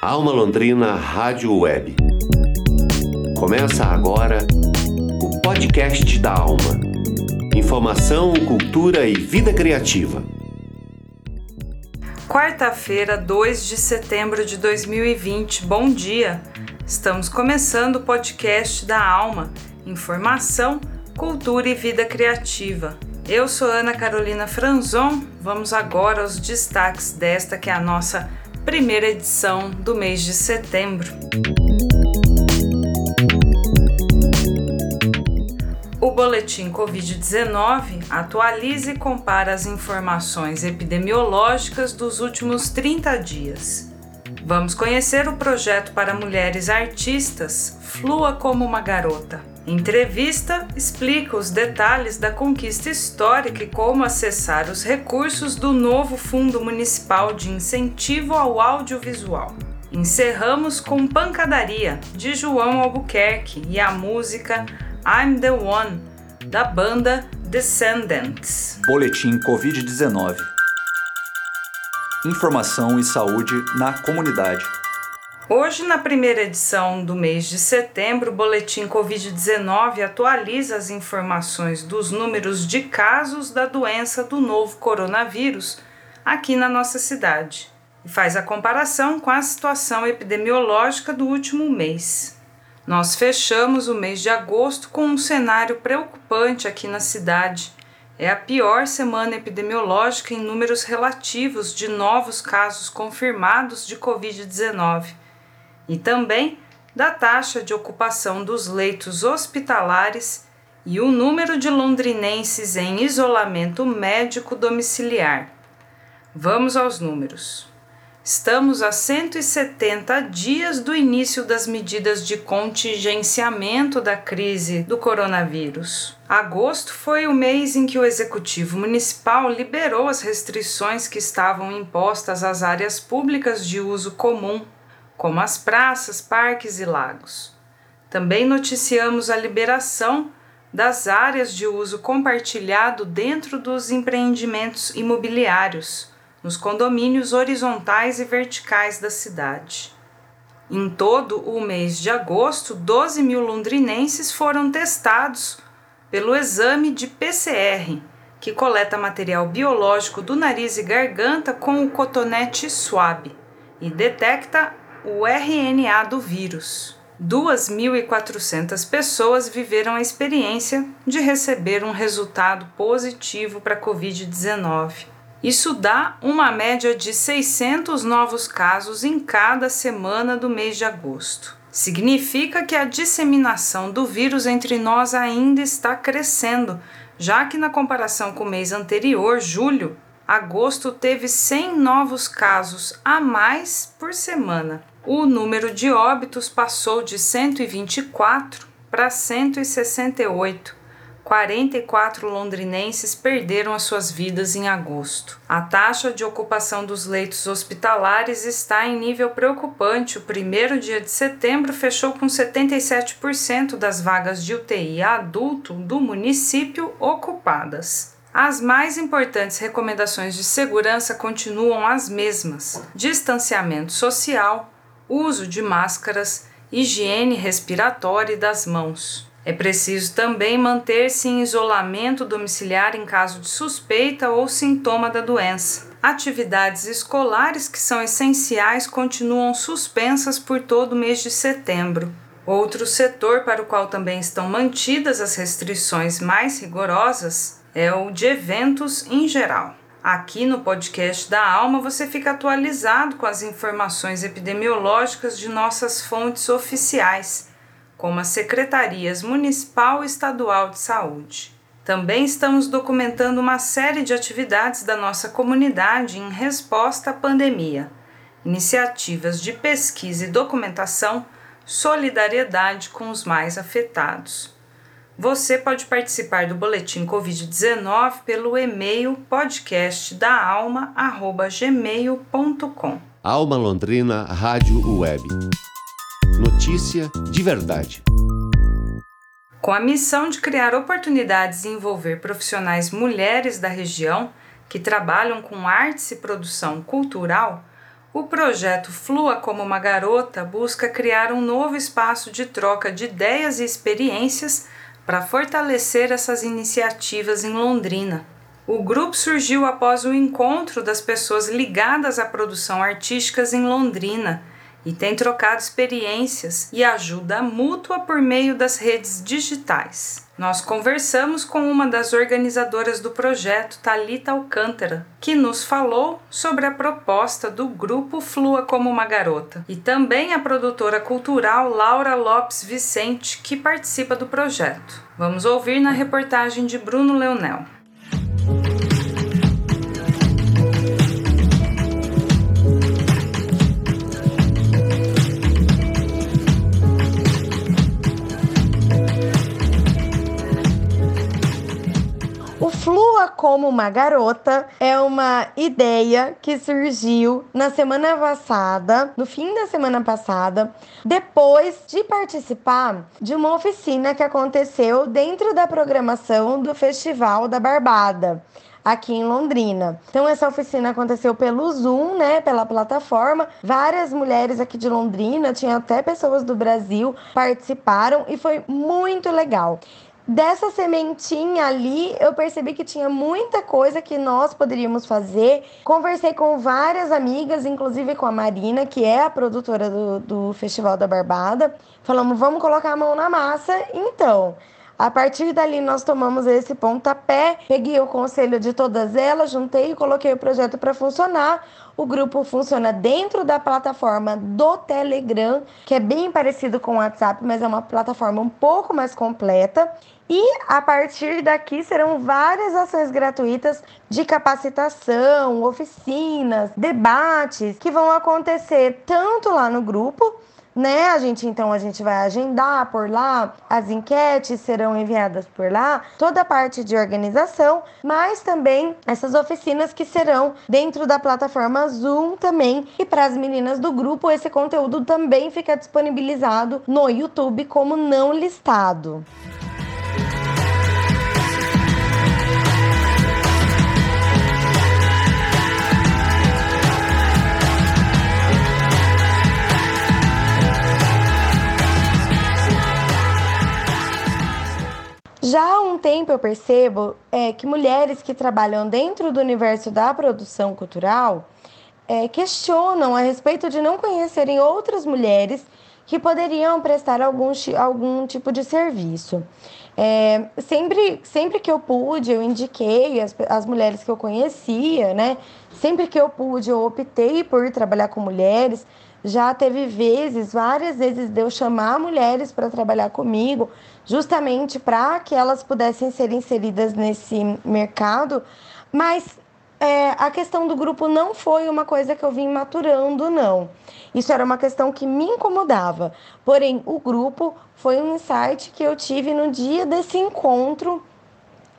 Alma Londrina Rádio Web. Começa agora o podcast da Alma. Informação, cultura e vida criativa. Quarta-feira, 2 de setembro de 2020. Bom dia. Estamos começando o podcast da Alma. Informação, cultura e vida criativa. Eu sou Ana Carolina Franzon. Vamos agora aos destaques desta que é a nossa primeira edição do mês de setembro. O boletim Covid-19 atualiza e compara as informações epidemiológicas dos últimos 30 dias. Vamos conhecer o projeto para mulheres artistas Flua como uma Garota. Entrevista explica os detalhes da conquista histórica e como acessar os recursos do novo Fundo Municipal de Incentivo ao Audiovisual. Encerramos com Pancadaria, de João Albuquerque, e a música I'm the One, da banda Descendants. Boletim Covid-19 Informação e saúde na comunidade. Hoje, na primeira edição do mês de setembro, o Boletim Covid-19 atualiza as informações dos números de casos da doença do novo coronavírus aqui na nossa cidade e faz a comparação com a situação epidemiológica do último mês. Nós fechamos o mês de agosto com um cenário preocupante aqui na cidade. É a pior semana epidemiológica em números relativos de novos casos confirmados de Covid-19 e também da taxa de ocupação dos leitos hospitalares e o número de londrinenses em isolamento médico domiciliar. Vamos aos números. Estamos a 170 dias do início das medidas de contingenciamento da crise do coronavírus. Agosto foi o mês em que o Executivo Municipal liberou as restrições que estavam impostas às áreas públicas de uso comum como as praças, parques e lagos. Também noticiamos a liberação das áreas de uso compartilhado dentro dos empreendimentos imobiliários, nos condomínios horizontais e verticais da cidade. Em todo o mês de agosto, 12 mil londrinenses foram testados pelo exame de PCR, que coleta material biológico do nariz e garganta com o cotonete suave e detecta o RNA do vírus. 2.400 pessoas viveram a experiência de receber um resultado positivo para a Covid-19. Isso dá uma média de 600 novos casos em cada semana do mês de agosto. Significa que a disseminação do vírus entre nós ainda está crescendo, já que, na comparação com o mês anterior, julho, agosto teve 100 novos casos a mais por semana. O número de óbitos passou de 124 para 168. 44 londrinenses perderam as suas vidas em agosto. A taxa de ocupação dos leitos hospitalares está em nível preocupante. O primeiro dia de setembro fechou com 77% das vagas de UTI adulto do município ocupadas. As mais importantes recomendações de segurança continuam as mesmas: distanciamento social, uso de máscaras, higiene respiratória e das mãos. É preciso também manter-se em isolamento domiciliar em caso de suspeita ou sintoma da doença. Atividades escolares que são essenciais continuam suspensas por todo o mês de setembro. Outro setor para o qual também estão mantidas as restrições mais rigorosas é o de eventos em geral. Aqui no podcast da Alma você fica atualizado com as informações epidemiológicas de nossas fontes oficiais, como as secretarias municipal e estadual de saúde. Também estamos documentando uma série de atividades da nossa comunidade em resposta à pandemia, iniciativas de pesquisa e documentação, solidariedade com os mais afetados. Você pode participar do boletim Covid-19 pelo e-mail podcastdaalma@gmail.com. Alma Londrina Rádio Web. Notícia de verdade. Com a missão de criar oportunidades e envolver profissionais mulheres da região que trabalham com artes e produção cultural, O projeto Flua como uma Garota busca criar um novo espaço de troca de ideias e experiências para fortalecer essas iniciativas em Londrina. O grupo surgiu após o encontro das pessoas ligadas à produção artísticas em Londrina e tem trocado experiências e ajuda mútua por meio das redes digitais. Nós conversamos com uma das organizadoras do projeto, Talita Alcântara, que nos falou sobre a proposta do grupo Flua como uma Garota, e também a produtora cultural Laura Lopes Vicente, que participa do projeto. Vamos ouvir na reportagem de Bruno Leonel. Flua como uma garota é uma ideia que surgiu na semana passada, no fim da semana passada, depois de participar de uma oficina que aconteceu dentro da programação do Festival da Barbada aqui em Londrina. Então essa oficina aconteceu pelo Zoom, né, pela plataforma. Várias mulheres aqui de Londrina, tinha até pessoas do Brasil participaram e foi muito legal dessa sementinha ali, eu percebi que tinha muita coisa que nós poderíamos fazer. Conversei com várias amigas, inclusive com a Marina, que é a produtora do, do Festival da Barbada. Falamos, vamos colocar a mão na massa. Então, a partir dali, nós tomamos esse pontapé, peguei o conselho de todas elas, juntei e coloquei o projeto para funcionar. O grupo funciona dentro da plataforma do Telegram, que é bem parecido com o WhatsApp, mas é uma plataforma um pouco mais completa. E a partir daqui serão várias ações gratuitas de capacitação, oficinas, debates que vão acontecer tanto lá no grupo, né? A gente então a gente vai agendar por lá, as enquetes serão enviadas por lá, toda a parte de organização, mas também essas oficinas que serão dentro da plataforma Zoom também. E para as meninas do grupo, esse conteúdo também fica disponibilizado no YouTube como não listado. Já há um tempo eu percebo é, que mulheres que trabalham dentro do universo da produção cultural é, questionam a respeito de não conhecerem outras mulheres que poderiam prestar algum, algum tipo de serviço. É, sempre, sempre que eu pude, eu indiquei as, as mulheres que eu conhecia, né? Sempre que eu pude, eu optei por trabalhar com mulheres. Já teve vezes, várias vezes, de eu chamar mulheres para trabalhar comigo, justamente para que elas pudessem ser inseridas nesse mercado, mas é, a questão do grupo não foi uma coisa que eu vim maturando, não. Isso era uma questão que me incomodava. Porém, o grupo foi um insight que eu tive no dia desse encontro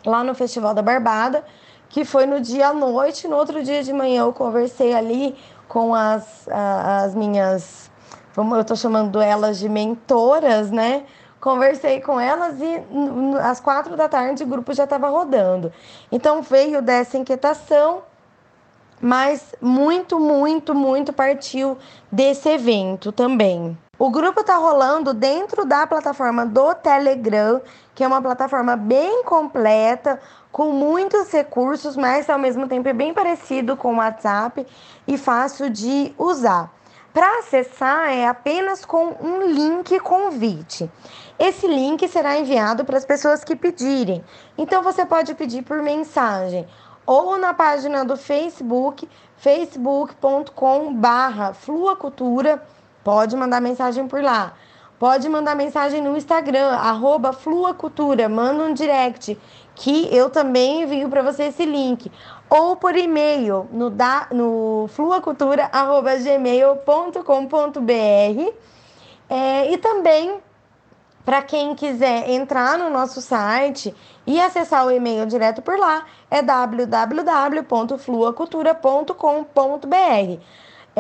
lá no Festival da Barbada, que foi no dia à noite. No outro dia de manhã eu conversei ali com as, as minhas, eu estou chamando elas de mentoras, né? Conversei com elas e às quatro da tarde o grupo já estava rodando. Então veio dessa inquietação, mas muito, muito, muito partiu desse evento também. O grupo está rolando dentro da plataforma do Telegram, que é uma plataforma bem completa, com muitos recursos, mas ao mesmo tempo é bem parecido com o WhatsApp e fácil de usar. Para acessar é apenas com um link convite. Esse link será enviado para as pessoas que pedirem. Então você pode pedir por mensagem ou na página do Facebook, facebook.com/fluacultura. Pode mandar mensagem por lá. Pode mandar mensagem no Instagram, arroba Fluacultura, manda um direct, que eu também envio para você esse link ou por e-mail no, da, no fluacultura.gmail.com.br é, e também para quem quiser entrar no nosso site e acessar o e-mail direto por lá, é www.fluacultura.com.br.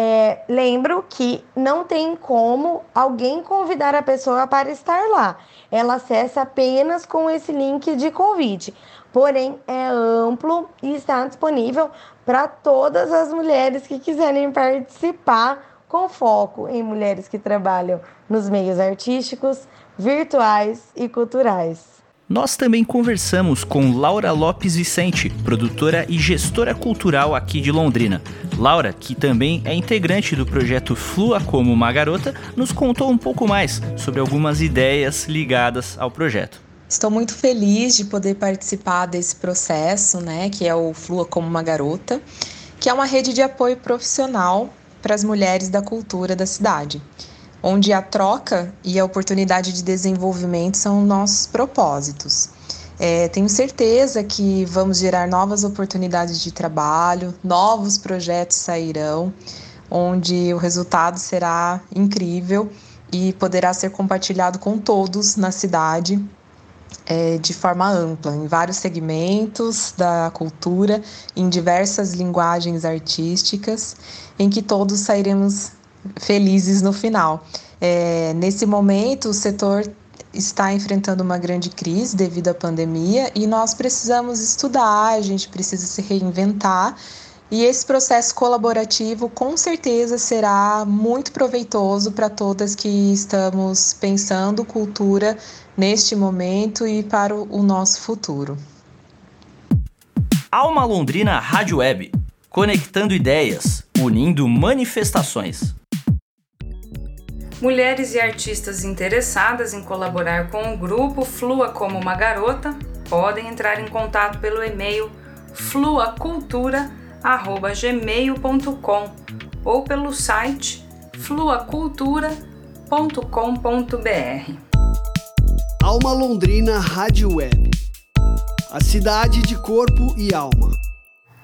É, lembro que não tem como alguém convidar a pessoa para estar lá. Ela acessa apenas com esse link de convite. Porém, é amplo e está disponível para todas as mulheres que quiserem participar, com foco em mulheres que trabalham nos meios artísticos, virtuais e culturais. Nós também conversamos com Laura Lopes Vicente, produtora e gestora cultural aqui de Londrina. Laura, que também é integrante do projeto Flua como uma Garota, nos contou um pouco mais sobre algumas ideias ligadas ao projeto. Estou muito feliz de poder participar desse processo, né, que é o Flua como uma Garota, que é uma rede de apoio profissional para as mulheres da cultura da cidade onde a troca e a oportunidade de desenvolvimento são nossos propósitos. É, tenho certeza que vamos gerar novas oportunidades de trabalho, novos projetos sairão, onde o resultado será incrível e poderá ser compartilhado com todos na cidade é, de forma ampla, em vários segmentos da cultura, em diversas linguagens artísticas, em que todos sairemos felizes no final. É, nesse momento, o setor está enfrentando uma grande crise devido à pandemia e nós precisamos estudar, a gente precisa se reinventar. E esse processo colaborativo com certeza será muito proveitoso para todas que estamos pensando cultura neste momento e para o nosso futuro. Alma Londrina Rádio Web, conectando ideias, unindo manifestações. Mulheres e artistas interessadas em colaborar com o grupo Flua como uma Garota podem entrar em contato pelo e-mail fluacultura@gmail.com ou pelo site fluacultura.com.br. Alma Londrina Rádio Web. A cidade de corpo e alma.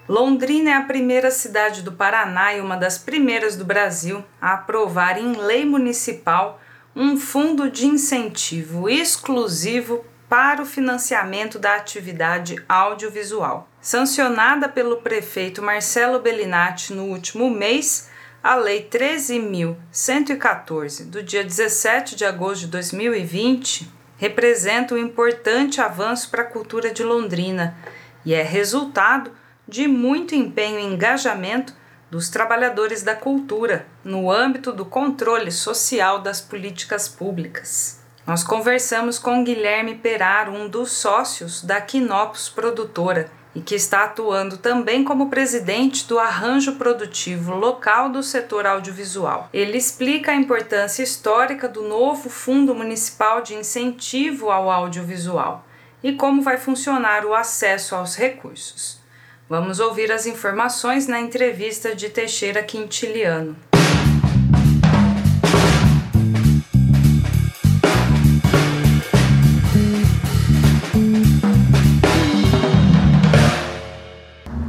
Londrina é a primeira cidade do Paraná e uma das primeiras do Brasil a aprovar em lei municipal um fundo de incentivo exclusivo para o financiamento da atividade audiovisual. Sancionada pelo prefeito Marcelo Bellinati no último mês, a Lei 13.114, do dia 17 de agosto de 2020, representa um importante avanço para a cultura de Londrina e é resultado de muito empenho e engajamento dos trabalhadores da cultura no âmbito do controle social das políticas públicas. Nós conversamos com Guilherme Perar, um dos sócios da Quinopus Produtora, e que está atuando também como presidente do arranjo produtivo local do setor audiovisual. Ele explica a importância histórica do novo Fundo Municipal de Incentivo ao Audiovisual e como vai funcionar o acesso aos recursos. Vamos ouvir as informações na entrevista de Teixeira Quintiliano.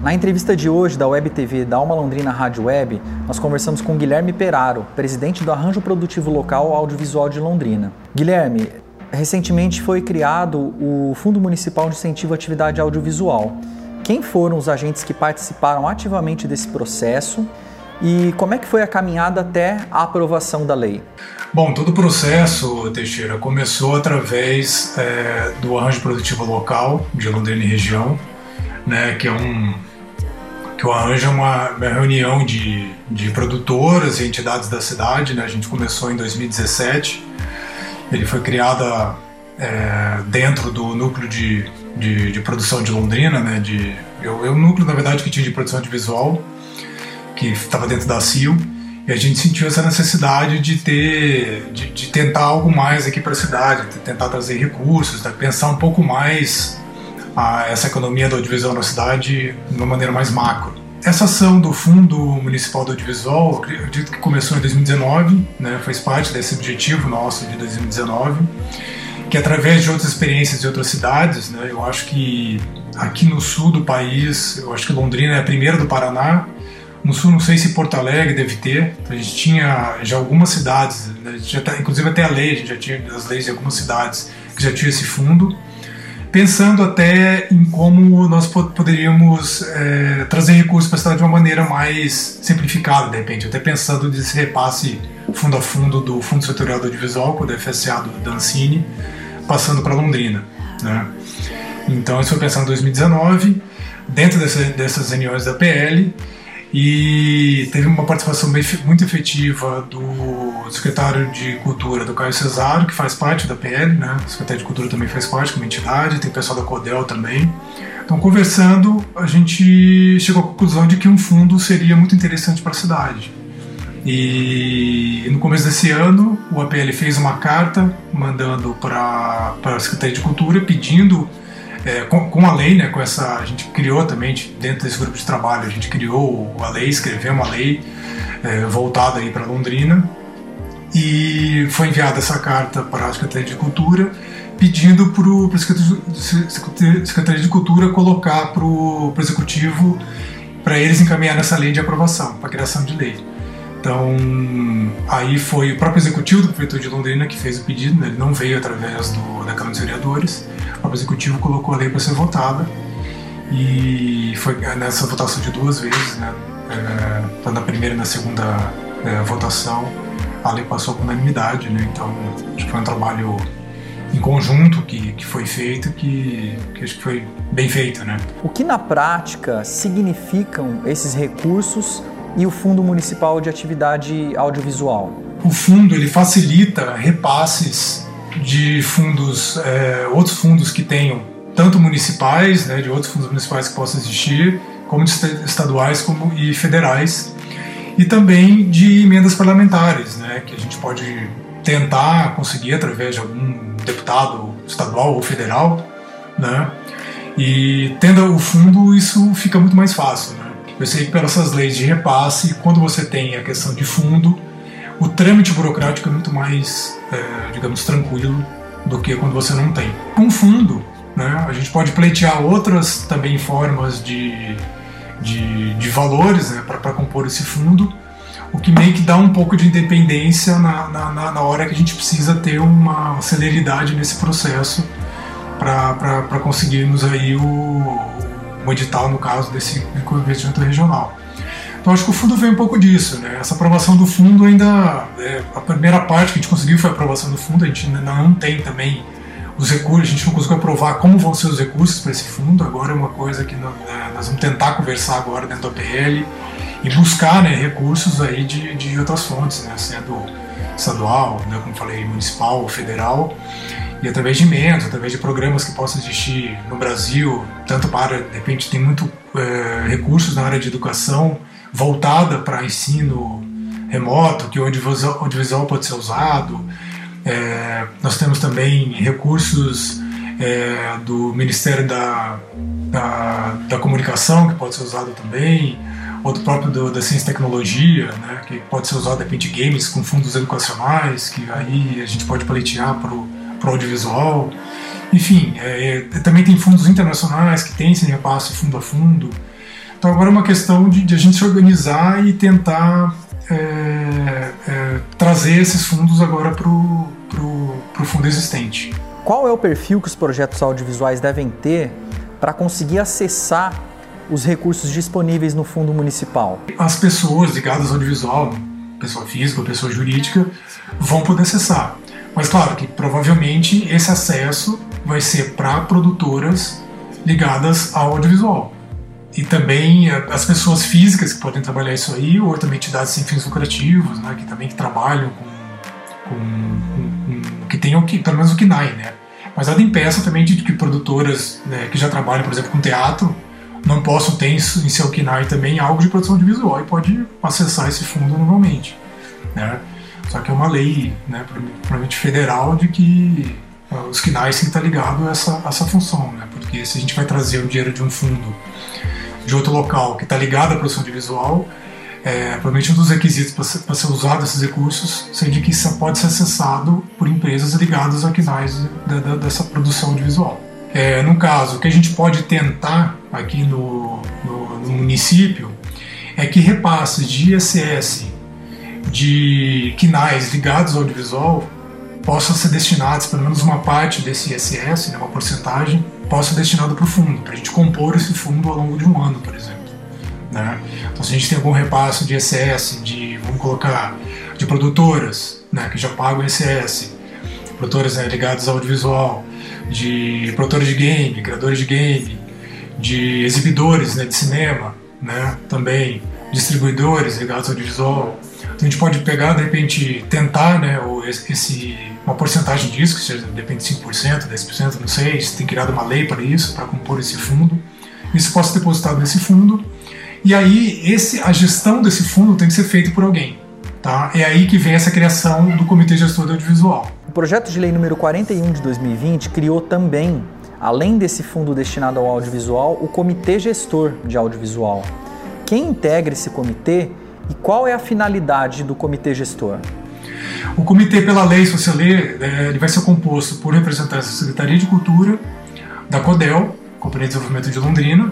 Na entrevista de hoje da Web TV da Alma Londrina Rádio Web, nós conversamos com Guilherme Peraro, presidente do Arranjo Produtivo Local Audiovisual de Londrina. Guilherme, recentemente foi criado o Fundo Municipal de Incentivo à Atividade Audiovisual. Quem foram os agentes que participaram ativamente desse processo e como é que foi a caminhada até a aprovação da lei? Bom, todo o processo, Teixeira, começou através é, do arranjo produtivo local de Londrina e região, né, que é um que o arranjo é uma, uma reunião de, de produtoras e entidades da cidade. Né, a gente começou em 2017. Ele foi criado é, dentro do núcleo de de, de produção de Londrina, né? De, eu, eu, o núcleo, na verdade, que tinha de produção de visual, que estava dentro da CIO, e a gente sentiu essa necessidade de ter, de, de tentar algo mais aqui para a cidade, de tentar trazer recursos, né? pensar um pouco mais a, essa economia do audiovisual na cidade de uma maneira mais macro. Essa ação do Fundo Municipal do Audiovisual, acredito que começou em 2019, né, faz parte desse objetivo nosso de 2019 que através de outras experiências de outras cidades, né, eu acho que aqui no sul do país, eu acho que Londrina é a primeira do Paraná, no sul não sei se Porto Alegre deve ter, a gente tinha já algumas cidades, né, já tá, inclusive até a lei, a gente já tinha as leis de algumas cidades que já tinha esse fundo, pensando até em como nós poderíamos é, trazer recursos para a cidade de uma maneira mais simplificada, de repente, até pensando nesse repasse fundo a fundo do Fundo Setorial do Audiovisual, com o DFSA do Dancini, passando para Londrina. Né? Então, isso foi pensado em 2019, dentro dessa, dessas reuniões da PL, e teve uma participação muito efetiva do secretário de Cultura, do Caio Cesário, que faz parte da PL, né? O secretário de Cultura também faz parte como entidade, tem pessoal da CODEL também. Então, conversando, a gente chegou à conclusão de que um fundo seria muito interessante para a cidade. E no começo desse ano, o APL fez uma carta mandando para a Secretaria de Cultura pedindo é, com, com, a lei, né, com essa, a gente criou também dentro desse grupo de trabalho, a gente criou a lei, escreveu uma lei é, voltada aí para Londrina e foi enviada essa carta para a Secretaria de Cultura pedindo para a Secretaria de Cultura colocar para o Executivo para eles encaminhar essa lei de aprovação, para a criação de lei. Então, aí foi o próprio executivo do prefeitura de Londrina que fez o pedido, né? ele não veio através do, da Câmara dos Vereadores. O próprio executivo colocou a lei para ser votada e foi nessa votação de duas vezes, né? É, na primeira e na segunda é, votação, a lei passou com unanimidade, né? Então, acho que foi um trabalho em conjunto que, que foi feito que, que acho que foi bem feito, né? O que na prática significam esses recursos e o Fundo Municipal de Atividade Audiovisual? O fundo ele facilita repasses de fundos, é, outros fundos que tenham tanto municipais, né, de outros fundos municipais que possam existir, como estaduais como e federais, e também de emendas parlamentares, né, que a gente pode tentar conseguir através de algum deputado estadual ou federal, né, e tendo o fundo isso fica muito mais fácil, né. Eu sei que pelas essas leis de repasse, quando você tem a questão de fundo, o trâmite burocrático é muito mais, é, digamos, tranquilo do que quando você não tem. Com fundo, né, a gente pode pleitear outras também formas de, de, de valores né, para compor esse fundo, o que meio que dá um pouco de independência na, na, na hora que a gente precisa ter uma celeridade nesse processo para conseguirmos aí o, um edital, no caso desse investimento regional. Então acho que o fundo veio um pouco disso, né? Essa aprovação do fundo ainda, é, a primeira parte que a gente conseguiu foi a aprovação do fundo, a gente ainda não tem também os recursos, a gente não conseguiu aprovar como vão ser os recursos para esse fundo, agora é uma coisa que nós, né, nós vamos tentar conversar agora dentro da PL e buscar né, recursos aí de, de outras fontes, né, sendo estadual, né, como falei, municipal, federal, e através de emendas, através de programas que possam existir no Brasil, tanto para, de repente, tem muito é, recursos na área de educação voltada para ensino remoto, que o audiovisual, audiovisual pode ser usado. É, nós temos também recursos é, do Ministério da, da, da, Comunicação, que pode ser usado também, ou do próprio do, da Ciência e Tecnologia, né, que pode ser usado, de games com fundos educacionais, que aí a gente pode paletear para o audiovisual. Enfim, é, é, também tem fundos internacionais que têm esse repasse fundo a fundo. Então agora é uma questão de, de a gente se organizar e tentar é, é, trazer esses fundos agora para o fundo existente. Qual é o perfil que os projetos audiovisuais devem ter para conseguir acessar os recursos disponíveis no fundo municipal? As pessoas ligadas ao audiovisual, pessoa física ou pessoa jurídica, vão poder acessar. Mas claro que provavelmente esse acesso vai ser para produtoras ligadas ao audiovisual. E também eh, as pessoas físicas que podem trabalhar isso aí, ou também entidades sem fins lucrativos, né, que também que trabalham com, com, que tenham que, pelo menos o KNAI, né? Mas nada impeça também de que produtoras né, que já trabalham, por exemplo, com teatro, não possam ter em seu KNAI também algo de produção audiovisual e pode acessar esse fundo normalmente. Né? Só que é uma lei, né, provavelmente federal, de que uh, os quinais têm que estar ligados a essa, a essa função, né? Porque se a gente vai trazer o dinheiro de um fundo de outro local que está ligado à produção de visual, é, provavelmente um dos requisitos para ser, ser usado esses recursos seja que isso pode ser acessado por empresas ligadas a quinais da, da, dessa produção de visual. É, no caso, o que a gente pode tentar aqui no, no, no município é que repasses de ISS de quinais ligados ao audiovisual possam ser destinados, pelo menos uma parte desse ISS, né, uma porcentagem, possa ser destinado para o fundo, para a gente compor esse fundo ao longo de um ano, por exemplo. Né? Então, se a gente tem algum repasse de ICS, de, vamos colocar, de produtoras né, que já pagam ICS, produtoras né, ligadas ao audiovisual, de produtores de game, criadores de game, de exibidores né, de cinema, né, também distribuidores ligados ao audiovisual. Então a gente pode pegar, de repente, tentar né, esse, uma porcentagem disso, que seja, depende de 5%, 10%, não sei, se tem criado uma lei para isso, para compor esse fundo. Isso possa ser depositado nesse fundo. E aí, esse, a gestão desse fundo tem que ser feita por alguém. Tá? É aí que vem essa criação do Comitê Gestor do Audiovisual. O projeto de lei número 41 de 2020 criou também, além desse fundo destinado ao audiovisual, o Comitê Gestor de Audiovisual. Quem integra esse comitê e qual é a finalidade do comitê gestor? O comitê, pela lei, se você ler, é, ele vai ser composto por representantes da Secretaria de Cultura, da CODEL, Companhia de Desenvolvimento de Londrina,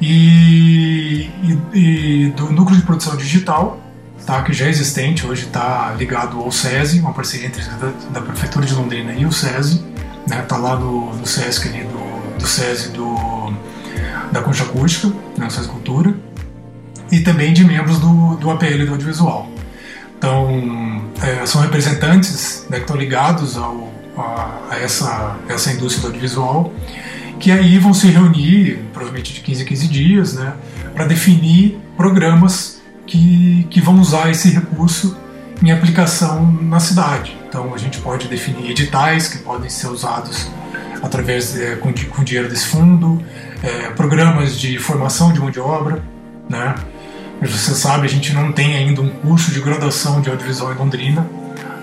e, e, e do Núcleo de Produção Digital, tá, que já é existente, hoje está ligado ao SESI, uma parceria entre da, da, Prefeitura de Londrina e o SESI, né, tá lá no, no SESC ali, do, do SESI do, da Concha Acústica, né, SESI Cultura, e também de membros do, do APL do audiovisual. Então, é, são representantes né, que estão ligados ao, a, a, essa, essa indústria do audiovisual, que aí vão se reunir, provavelmente de 15 a 15 dias, né, para definir programas que, que vão usar esse recurso em aplicação na cidade. Então, a gente pode definir editais que podem ser usados através é, com, com dinheiro desse fundo, é, programas de formação de mão de obra, né? Mas você sabe, a gente não tem ainda um curso de graduação de audiovisual em Londrina,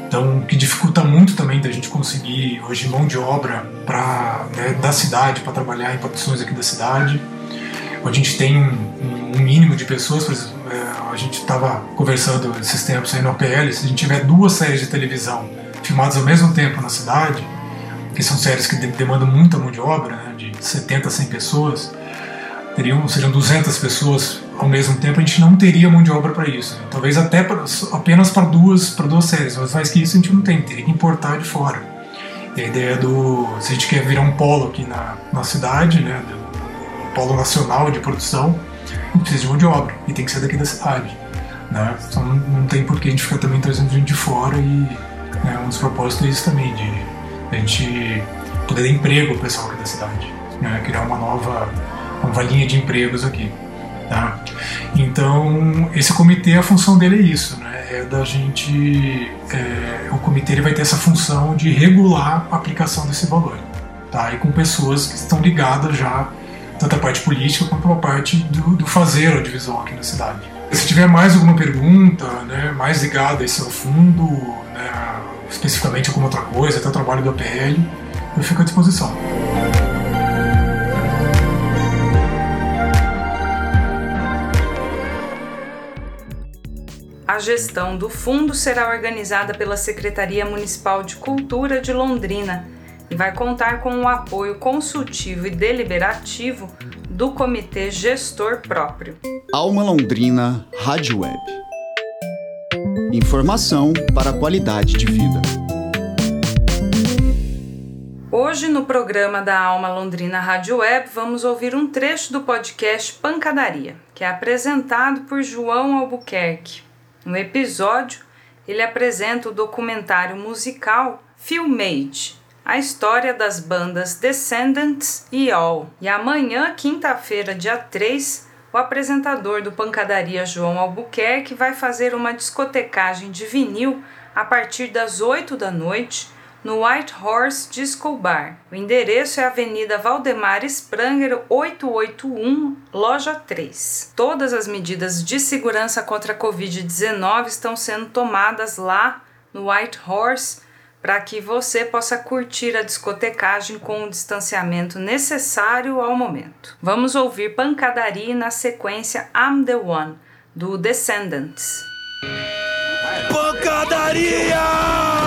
então que dificulta muito também da gente conseguir hoje mão de obra para né, da cidade para trabalhar em produções aqui da cidade. A gente tem um, um mínimo de pessoas, por exemplo, é, a gente estava conversando esses tempos aí no OPL, se a gente tiver duas séries de televisão filmadas ao mesmo tempo na cidade, que são séries que demandam muita mão de obra, né, de 70 a 100 pessoas, teriam, seriam 200 pessoas ao mesmo tempo, a gente não teria mão de obra para isso. Talvez até pra, apenas para duas, para duas séries, mas mais que isso a gente não tem, teria que importar de fora. E a ideia do. Se a gente quer virar um polo aqui na, na cidade, né, um polo nacional de produção, a gente precisa de mão de obra e tem que ser daqui da cidade. Né? Então não, não tem por que a gente ficar também trazendo gente de fora e né, um dos propósitos é isso também, de a gente poder dar emprego ao pessoal aqui da cidade, né? criar uma nova uma linha de empregos aqui. Tá? Então, esse comitê, a função dele é isso, né? é da gente. É, o comitê ele vai ter essa função de regular a aplicação desse valor, tá? e com pessoas que estão ligadas já, tanto a parte política quanto a parte do, do fazer audiovisual aqui na cidade. Se tiver mais alguma pergunta, né, mais ligada a esse ao fundo, né, especificamente alguma outra coisa, até o trabalho do APL, eu fico à disposição. A gestão do fundo será organizada pela Secretaria Municipal de Cultura de Londrina e vai contar com o apoio consultivo e deliberativo do Comitê Gestor Próprio. Alma Londrina Rádio Web. Informação para a qualidade de vida. Hoje, no programa da Alma Londrina Rádio Web, vamos ouvir um trecho do podcast Pancadaria, que é apresentado por João Albuquerque. No episódio, ele apresenta o documentário musical Filmade, a história das bandas Descendants e All. E amanhã, quinta-feira, dia 3, o apresentador do Pancadaria João Albuquerque vai fazer uma discotecagem de vinil a partir das 8 da noite no White Horse Disco Bar. O endereço é Avenida Valdemar Spranger 881, loja 3. Todas as medidas de segurança contra a Covid-19 estão sendo tomadas lá no White Horse para que você possa curtir a discotecagem com o distanciamento necessário ao momento. Vamos ouvir Pancadaria na sequência I'm the One, do Descendants. Pancadaria!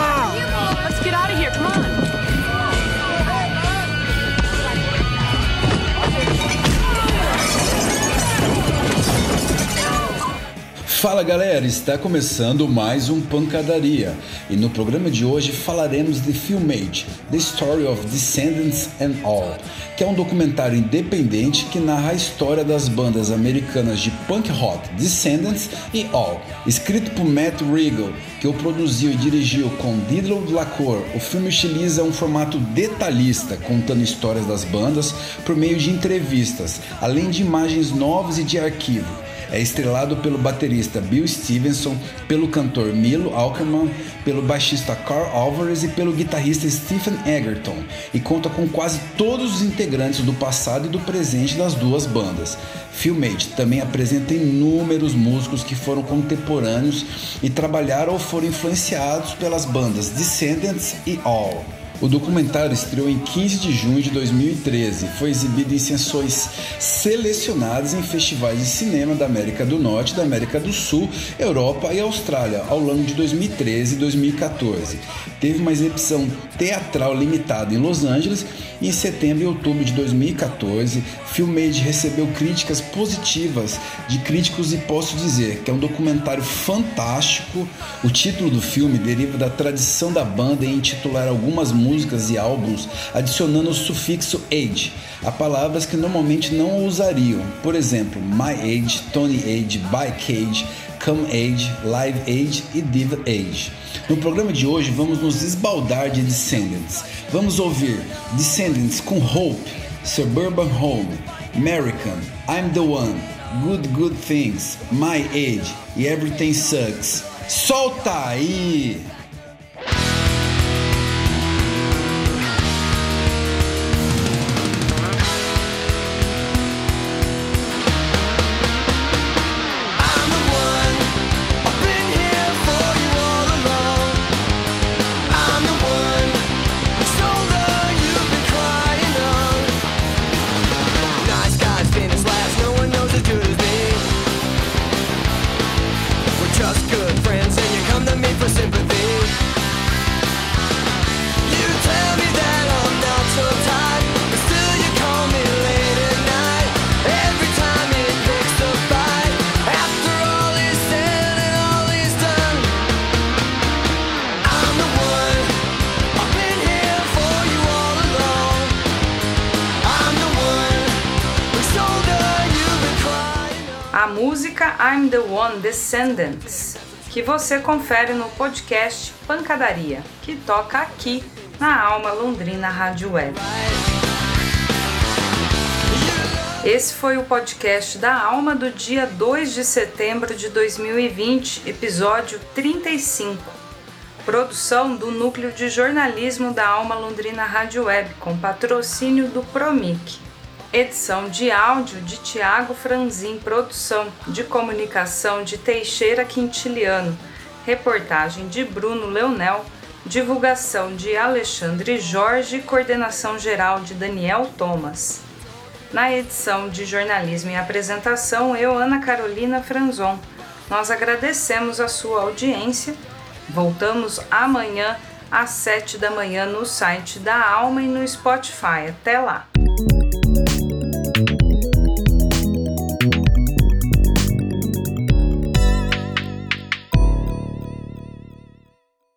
Fala galera, está começando mais um Pancadaria e no programa de hoje falaremos de Filmade, The Story of Descendants and All, que é um documentário independente que narra a história das bandas americanas de punk rock Descendants e All, escrito por Matt Regal, que o produziu e dirigiu com Diddle Lacour. O filme utiliza um formato detalhista, contando histórias das bandas por meio de entrevistas, além de imagens novas e de arquivo. É estrelado pelo baterista Bill Stevenson, pelo cantor Milo Alkerman, pelo baixista Carl Alvarez e pelo guitarrista Stephen Egerton, e conta com quase todos os integrantes do passado e do presente das duas bandas. Filmate também apresenta inúmeros músicos que foram contemporâneos e trabalharam ou foram influenciados pelas bandas Descendants e All. O documentário estreou em 15 de junho de 2013 e foi exibido em sessões selecionadas em festivais de cinema da América do Norte, da América do Sul, Europa e Austrália ao longo de 2013 e 2014. Teve uma exibição teatral limitada em Los Angeles e em setembro e outubro de 2014, Filmade recebeu críticas positivas de críticos e posso dizer que é um documentário fantástico. O título do filme deriva da tradição da banda em intitular algumas músicas e álbuns adicionando o sufixo age a palavras que normalmente não usariam. Por exemplo, My Age, Tony Age, Bike Age, Come Age, Live Age e Diva Age. No programa de hoje vamos nos esbaldar de Descendants. Vamos ouvir Descendants com Hope, Suburban Home, American, I'm the One, Good Good Things, My Age e Everything Sucks. Solta aí! Descendants, que você confere no podcast Pancadaria, que toca aqui na Alma Londrina Rádio Web. Esse foi o podcast da Alma do dia 2 de setembro de 2020, episódio 35. Produção do Núcleo de Jornalismo da Alma Londrina Rádio Web, com patrocínio do Promic. Edição de áudio de Tiago Franzin, produção de comunicação de Teixeira Quintiliano, reportagem de Bruno Leonel, divulgação de Alexandre Jorge coordenação geral de Daniel Thomas. Na edição de jornalismo e apresentação, eu, Ana Carolina Franzon. Nós agradecemos a sua audiência. Voltamos amanhã às sete da manhã no site da Alma e no Spotify. Até lá!